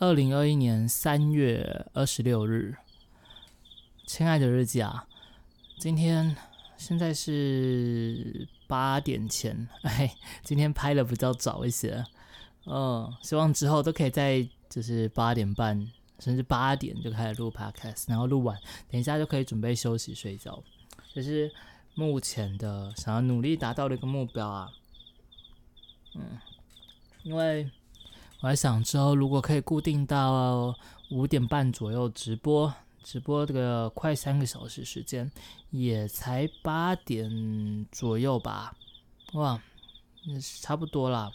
二零二一年三月二十六日，亲爱的日记啊，今天现在是八点前，哎，今天拍的比较早一些，嗯，希望之后都可以在就是八点半甚至八点就开始录 podcast，然后录完，等一下就可以准备休息睡觉，这是目前的想要努力达到的一个目标啊，嗯，因为。我还想之后如果可以固定到五点半左右直播，直播这个快三个小时时间，也才八点左右吧，哇，那差不多啦。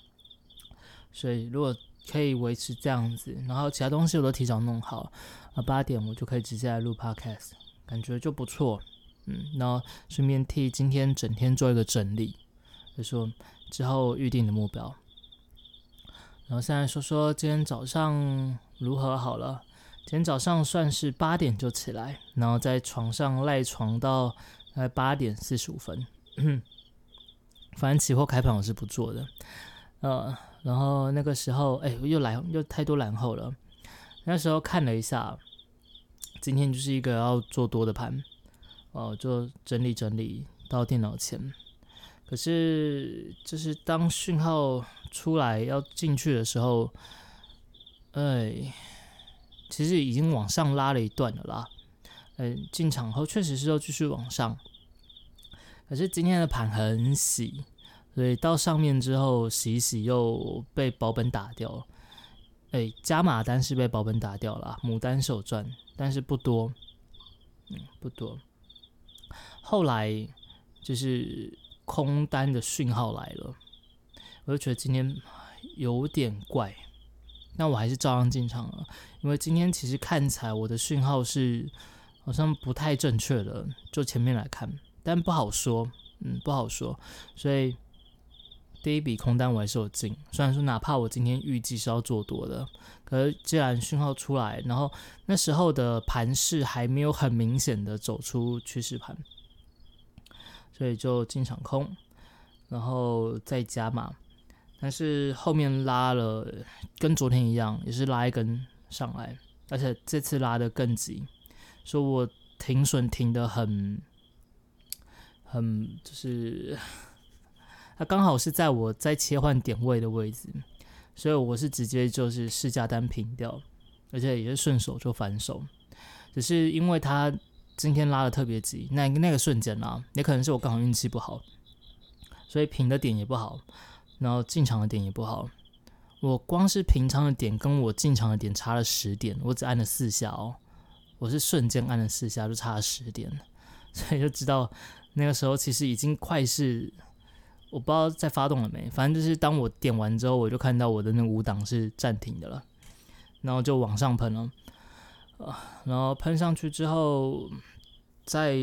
所以如果可以维持这样子，然后其他东西我都提早弄好，啊，八点我就可以直接来录 podcast，感觉就不错。嗯，然后顺便替今天整天做一个整理，就说之后预定的目标。然后现在说说今天早上如何好了。今天早上算是八点就起来，然后在床上赖床到大概八点四十五分。反正期货开盘我是不做的。呃，然后那个时候，哎，又来又太多蓝后了。那时候看了一下，今天就是一个要做多的盘，哦，就整理整理到电脑前。可是，就是当讯号出来要进去的时候，哎，其实已经往上拉了一段了啦。嗯，进场后确实是要继续往上，可是今天的盘很洗，所以到上面之后洗一洗又被保本打掉。哎，加码单是被保本打掉了，牡丹手赚，但是不多，嗯，不多。后来就是。空单的讯号来了，我就觉得今天有点怪，那我还是照样进场了，因为今天其实看起来我的讯号是好像不太正确的，就前面来看，但不好说，嗯，不好说，所以第一笔空单我还是有进，虽然说哪怕我今天预计是要做多的，可是既然讯号出来，然后那时候的盘势还没有很明显的走出趋势盘。所以就进场空，然后再加码，但是后面拉了，跟昨天一样，也是拉一根上来，而且这次拉的更急，说我停损停的很，很就是，它刚好是在我在切换点位的位置，所以我是直接就是试价单平掉，而且也是顺手就反手，只是因为它。今天拉的特别急，那那个瞬间啊，也可能是我刚好运气不好，所以平的点也不好，然后进场的点也不好。我光是平仓的点跟我进场的点差了十点，我只按了四下哦，我是瞬间按了四下就差了十点，所以就知道那个时候其实已经快是我不知道在发动了没，反正就是当我点完之后，我就看到我的那五档是暂停的了，然后就往上喷了。啊，然后喷上去之后，在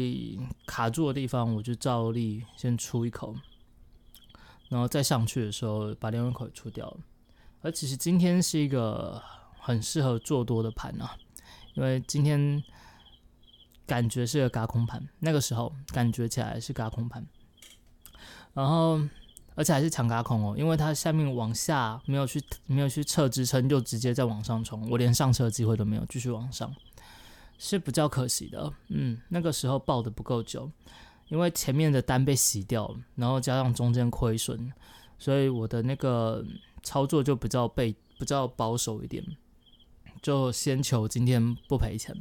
卡住的地方，我就照例先出一口，然后再上去的时候把另外一口出掉了。而其实今天是一个很适合做多的盘啊，因为今天感觉是个嘎空盘，那个时候感觉起来是嘎空盘，然后。而且还是强嘎空哦，因为它下面往下没有去没有去测支撑，就直接在往上冲，我连上车的机会都没有，继续往上，是比较可惜的。嗯，那个时候抱的不够久，因为前面的单被洗掉了，然后加上中间亏损，所以我的那个操作就比较被比较保守一点，就先求今天不赔钱。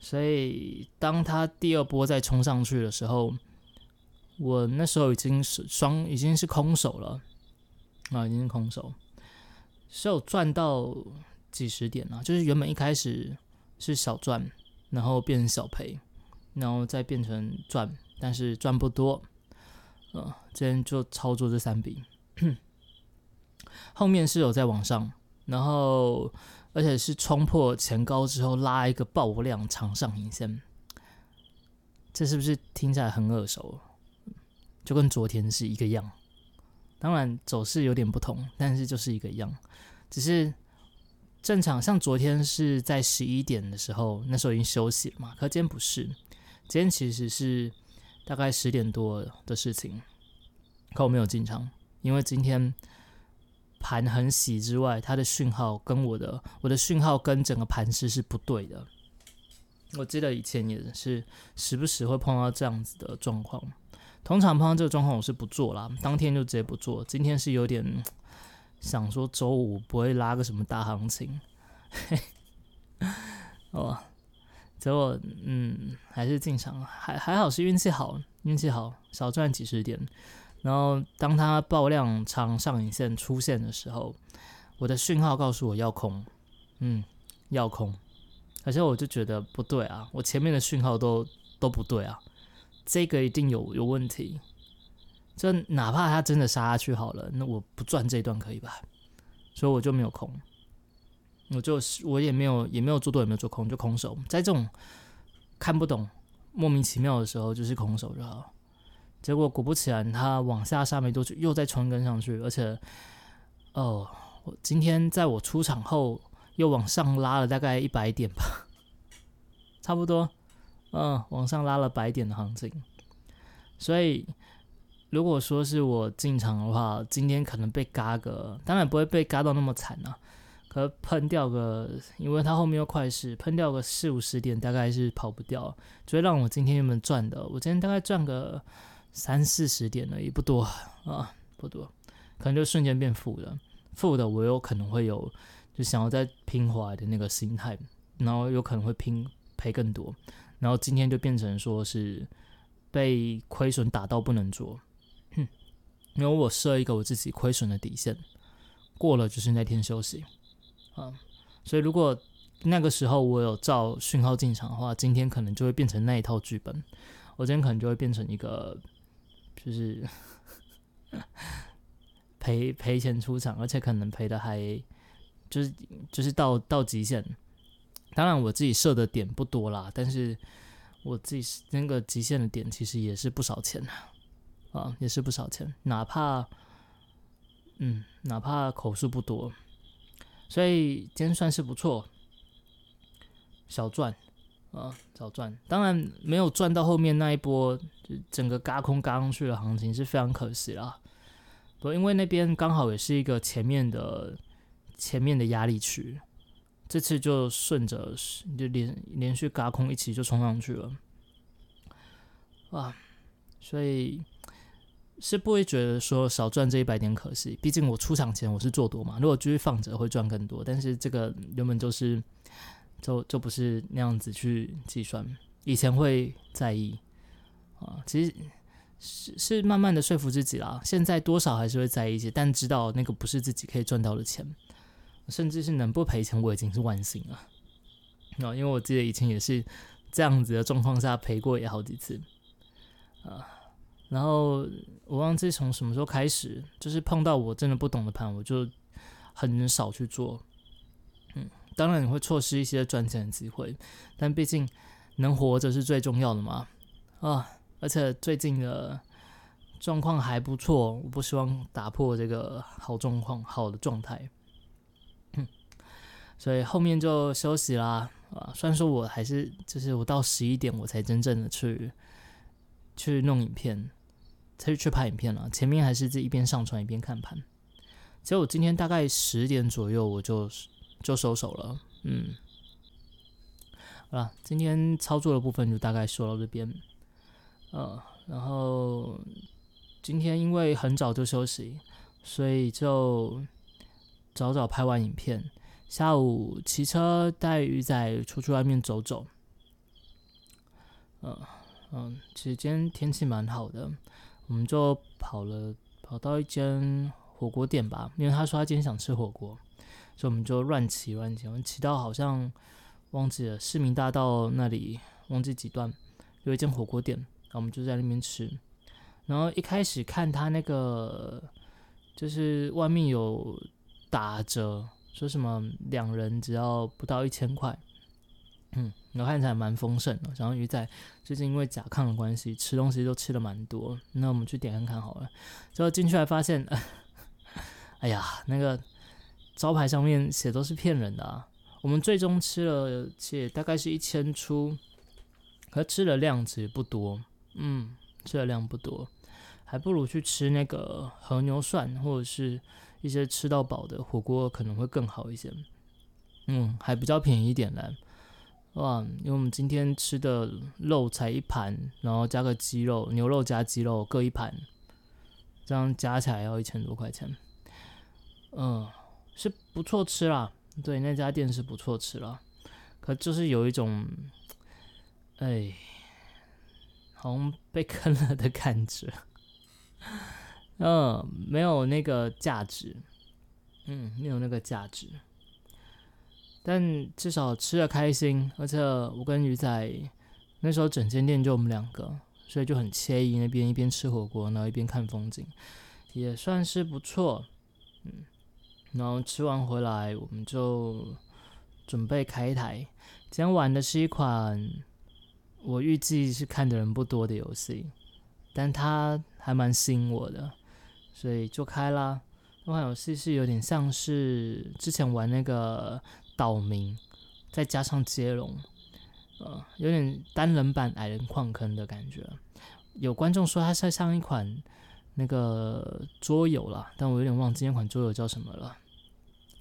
所以当他第二波再冲上去的时候。我那时候已经是双，已经是空手了，啊，已经是空手，是有赚到几十点了，就是原本一开始是小赚，然后变成小赔，然后再变成赚，但是赚不多，呃，今天就操作这三笔，后面是有在往上，然后而且是冲破前高之后拉一个爆量长上影线，这是不是听起来很耳熟？就跟昨天是一个样，当然走势有点不同，但是就是一个样。只是正常，像昨天是在十一点的时候，那时候已经休息了嘛。可今天不是，今天其实是大概十点多的事情。可我没有进场，因为今天盘很洗之外，它的讯号跟我的我的讯号跟整个盘势是不对的。我记得以前也是时不时会碰到这样子的状况，通常碰到这个状况我是不做啦，当天就直接不做。今天是有点想说周五不会拉个什么大行情，哦，结果嗯还是进场了，还还好是运气好，运气好少赚几十点。然后当它爆量长上影线出现的时候，我的讯号告诉我要空，嗯，要空。而且我就觉得不对啊，我前面的讯号都都不对啊，这个一定有有问题。就哪怕它真的杀下去好了，那我不赚这段可以吧？所以我就没有空，我就是我也没有也没有做多也没有做空，就空手。在这种看不懂莫名其妙的时候，就是空手就好。结果果不其然，它往下杀没多久，又再冲跟上去，而且哦，我今天在我出场后。又往上拉了大概一百点吧，差不多，嗯，往上拉了百点的行情。所以，如果说是我进场的话，今天可能被嘎个，当然不会被嘎到那么惨啊，可喷掉个，因为它后面又快市，喷掉个四五十点，大概是跑不掉，就会让我今天原本赚的，我今天大概赚个三四十点了，也不多啊，不多，可能就瞬间变负的，负的我有可能会有。就想要再拼回来的那个心态，然后有可能会拼赔更多，然后今天就变成说是被亏损打到不能做，哼因为我设一个我自己亏损的底线，过了就是那天休息啊，所以如果那个时候我有照讯号进场的话，今天可能就会变成那一套剧本，我今天可能就会变成一个就是 赔赔钱出场，而且可能赔的还。就是就是到到极限，当然我自己设的点不多啦，但是我自己那个极限的点其实也是不少钱啊，也是不少钱，哪怕嗯哪怕口数不多，所以今天算是不错，小赚啊小赚，当然没有赚到后面那一波就整个嘎空嘎上去的行情是非常可惜啦，不因为那边刚好也是一个前面的。前面的压力区，这次就顺着就连连续嘎空一起就冲上去了，啊，所以是不会觉得说少赚这一百点可惜，毕竟我出场前我是做多嘛，如果继续放着会赚更多，但是这个原本就是就就不是那样子去计算，以前会在意啊，其实是是慢慢的说服自己啦，现在多少还是会在意一些，但知道那个不是自己可以赚到的钱。甚至是能不赔钱，我已经是万幸了。啊，因为我记得以前也是这样子的状况下赔过也好几次啊。然后我忘记从什么时候开始，就是碰到我真的不懂的盘，我就很少去做。嗯，当然你会错失一些赚钱的机会，但毕竟能活着是最重要的嘛。啊，而且最近的状况还不错，我不希望打破这个好状况、好的状态。所以后面就休息啦，啊，虽然说我还是就是我到十一点我才真正的去去弄影片，才去拍影片了。前面还是这一边上传一边看盘。结果今天大概十点左右我就就收手了，嗯，好了，今天操作的部分就大概说到这边，呃，然后今天因为很早就休息，所以就早早拍完影片。下午骑车带鱼仔出去外面走走，嗯嗯，其实今天天气蛮好的，我们就跑了跑到一间火锅店吧，因为他说他今天想吃火锅，所以我们就乱骑乱骑，我们骑到好像忘记了市民大道那里，忘记几段有一间火锅店，然后我们就在那边吃，然后一开始看他那个就是外面有打折。说什么两人只要不到一千块，嗯，然后看起来蛮丰盛的。然后鱼仔最近因为甲亢的关系，吃东西都吃的蛮多。那我们去点看看好了。之后进去还发现，哎呀，那个招牌上面写都是骗人的啊。我们最终吃了，且大概是一千出，可吃的量其实不多，嗯，吃的量不多，还不如去吃那个和牛涮或者是一些吃到饱的火锅可能会更好一些。嗯，还比较便宜一点嘞。哇，因为我们今天吃的肉才一盘，然后加个鸡肉，牛肉加鸡肉各一盘，这样加起来要一千多块钱。嗯，是不错吃啦。对，那家店是不错吃了，可就是有一种，哎，好像被坑了的感觉。嗯，没有那个价值，嗯，没有那个价值。但至少吃的开心，而且我跟鱼仔那时候整间店就我们两个，所以就很惬意。那边一边吃火锅，然后一边看风景，也算是不错。嗯，然后吃完回来，我们就准备开台。今天玩的是一款我预计是看的人不多的游戏，但它还蛮吸引我的，所以就开啦。这款游戏是有点像是之前玩那个。岛民，再加上接龙，呃，有点单人版矮人矿坑的感觉。有观众说它是像一款那个桌游了，但我有点忘记那款桌游叫什么了。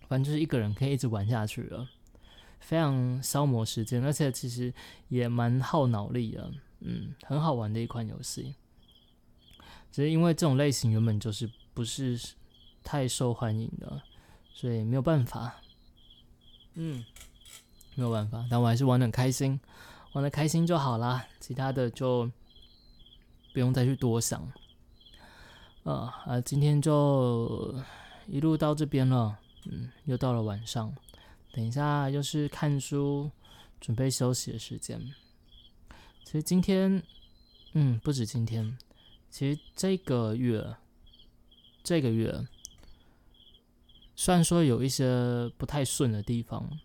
反正就是一个人可以一直玩下去了，非常消磨时间，而且其实也蛮耗脑力的。嗯，很好玩的一款游戏。只是因为这种类型原本就是不是太受欢迎的，所以没有办法。嗯，没有办法，但我还是玩的开心，玩的开心就好啦，其他的就不用再去多想。呃啊，今天就一路到这边了，嗯，又到了晚上，等一下又是看书、准备休息的时间。其实今天，嗯，不止今天，其实这个月，这个月。虽然说有一些不太顺的地方，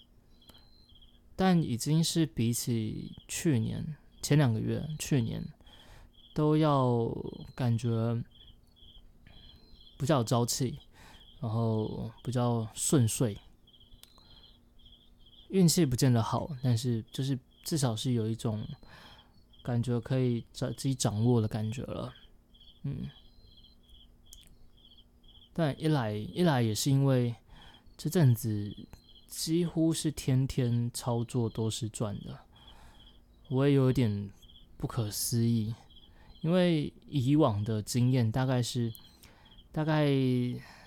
但已经是比起去年前两个月，去年都要感觉比较有朝气，然后比较顺遂。运气不见得好，但是就是至少是有一种感觉可以掌自己掌握的感觉了，嗯。但一来一来也是因为这阵子几乎是天天操作都是赚的，我也有点不可思议，因为以往的经验大概是大概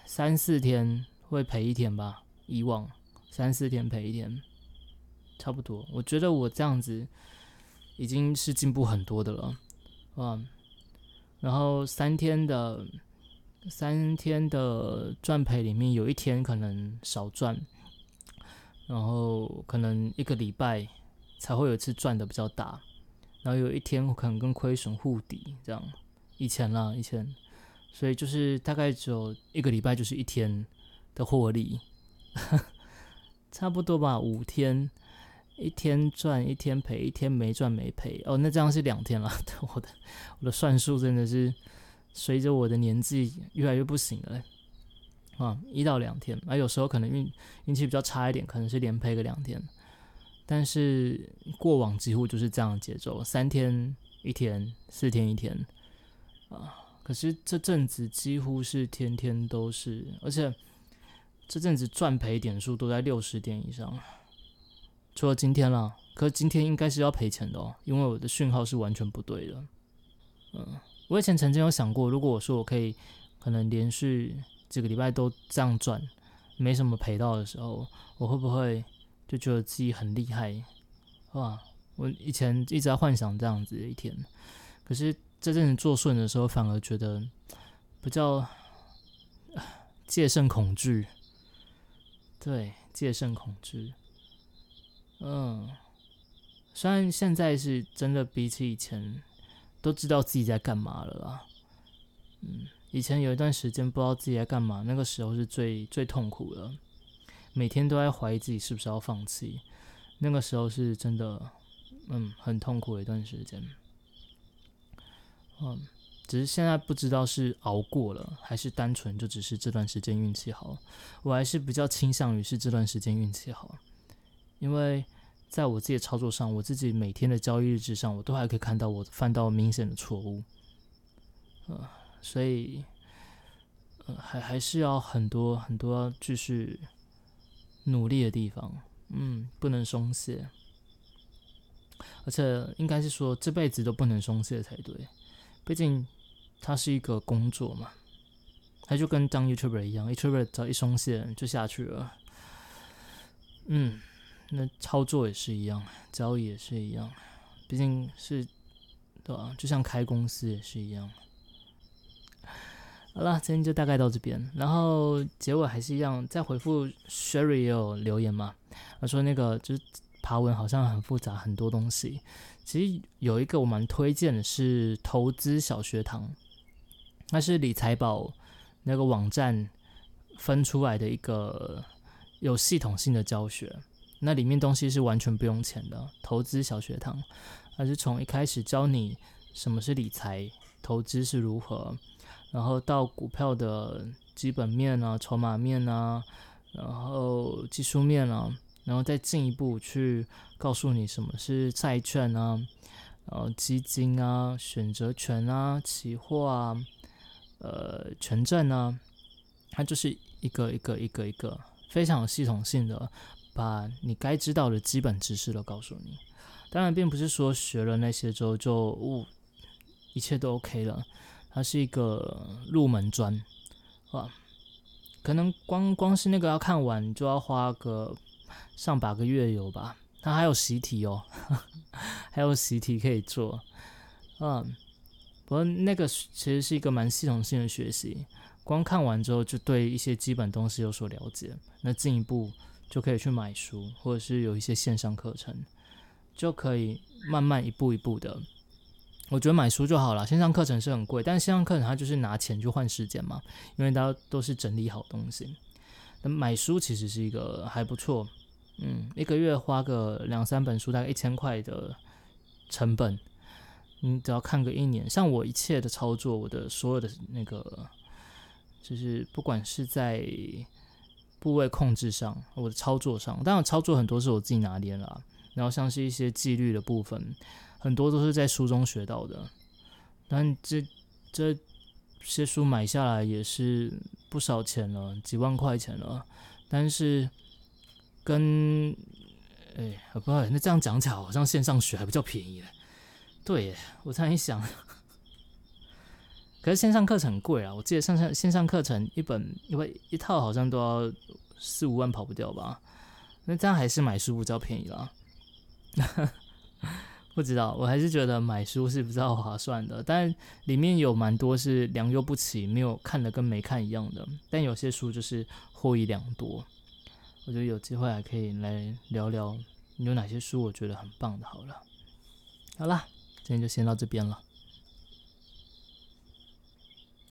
三四天会赔一天吧，以往三四天赔一天，差不多。我觉得我这样子已经是进步很多的了，嗯，然后三天的。三天的赚赔里面有一天可能少赚，然后可能一个礼拜才会有一次赚的比较大，然后有一天可能跟亏损互抵这样，以前啦以前，所以就是大概只有一个礼拜就是一天的获利，差不多吧，五天一天赚一天赔，一天没赚没赔，哦，那这样是两天了，我的我的算术真的是。随着我的年纪越来越不行了嘞，啊，一到两天，啊，有时候可能运运气比较差一点，可能是连赔个两天，但是过往几乎就是这样的节奏，三天一天，四天一天，啊，可是这阵子几乎是天天都是，而且这阵子赚赔点数都在六十点以上，除了今天了，可今天应该是要赔钱的哦，因为我的讯号是完全不对的，嗯。我以前曾经有想过，如果我说我可以，可能连续几个礼拜都这样赚，没什么赔到的时候，我会不会就觉得自己很厉害？哇！我以前一直在幻想这样子的一天，可是这阵子做顺的时候，反而觉得比较戒慎恐惧。对，戒慎恐惧。嗯，虽然现在是真的比起以前。都知道自己在干嘛了啦，嗯，以前有一段时间不知道自己在干嘛，那个时候是最最痛苦的，每天都在怀疑自己是不是要放弃，那个时候是真的，嗯，很痛苦的一段时间，嗯，只是现在不知道是熬过了，还是单纯就只是这段时间运气好，我还是比较倾向于是这段时间运气好，因为。在我自己的操作上，我自己每天的交易日志上，我都还可以看到我犯到明显的错误，呃，所以，呃，还还是要很多很多要继续努力的地方，嗯，不能松懈，而且应该是说这辈子都不能松懈才对，毕竟它是一个工作嘛，它就跟当 YouTuber 一样，YouTuber 只要一松懈就下去了，嗯，那操作也是一样，交易也是一样，毕竟是，对吧？就像开公司也是一样。好了，今天就大概到这边。然后结尾还是一样，再回复 Sherry 也有留言嘛？他说那个就是爬文好像很复杂，很多东西。其实有一个我蛮推荐的是投资小学堂，那是理财宝那个网站分出来的一个有系统性的教学。那里面东西是完全不用钱的，投资小学堂，它是从一开始教你什么是理财，投资是如何。然后到股票的基本面啊、筹码面啊，然后技术面啊，然后再进一步去告诉你什么是债券啊，然后基金啊、选择权啊、期货啊、呃权证啊，它就是一个一个一个一个非常有系统性的，把你该知道的基本知识都告诉你。当然，并不是说学了那些之后就呜一切都 OK 了。它是一个入门砖，啊，可能光光是那个要看完就要花个上百个月有吧？它还有习题哦，还有习题可以做，嗯，不过那个其实是一个蛮系统性的学习，光看完之后就对一些基本东西有所了解，那进一步就可以去买书，或者是有一些线上课程，就可以慢慢一步一步的。我觉得买书就好了，线上课程是很贵，但线上课程它就是拿钱去换时间嘛，因为它都是整理好东西。那买书其实是一个还不错，嗯，一个月花个两三本书，大概一千块的成本，你只要看个一年。像我一切的操作，我的所有的那个，就是不管是在部位控制上，我的操作上，当然操作很多是我自己拿捏了，然后像是一些纪律的部分。很多都是在书中学到的，但这这些书买下来也是不少钱了，几万块钱了。但是跟哎，不知道那这样讲起来，好像线上学还比较便宜。对，我突然一想，可是线上课程很贵啊！我记得上上线上课程一本因为一套好像都要四五万跑不掉吧？那这样还是买书比较便宜啦。不知道，我还是觉得买书是比较划算的，但里面有蛮多是良莠不齐，没有看的跟没看一样的。但有些书就是获益良多，我觉得有机会还可以来聊聊有哪些书我觉得很棒的。好了，好啦，今天就先到这边了。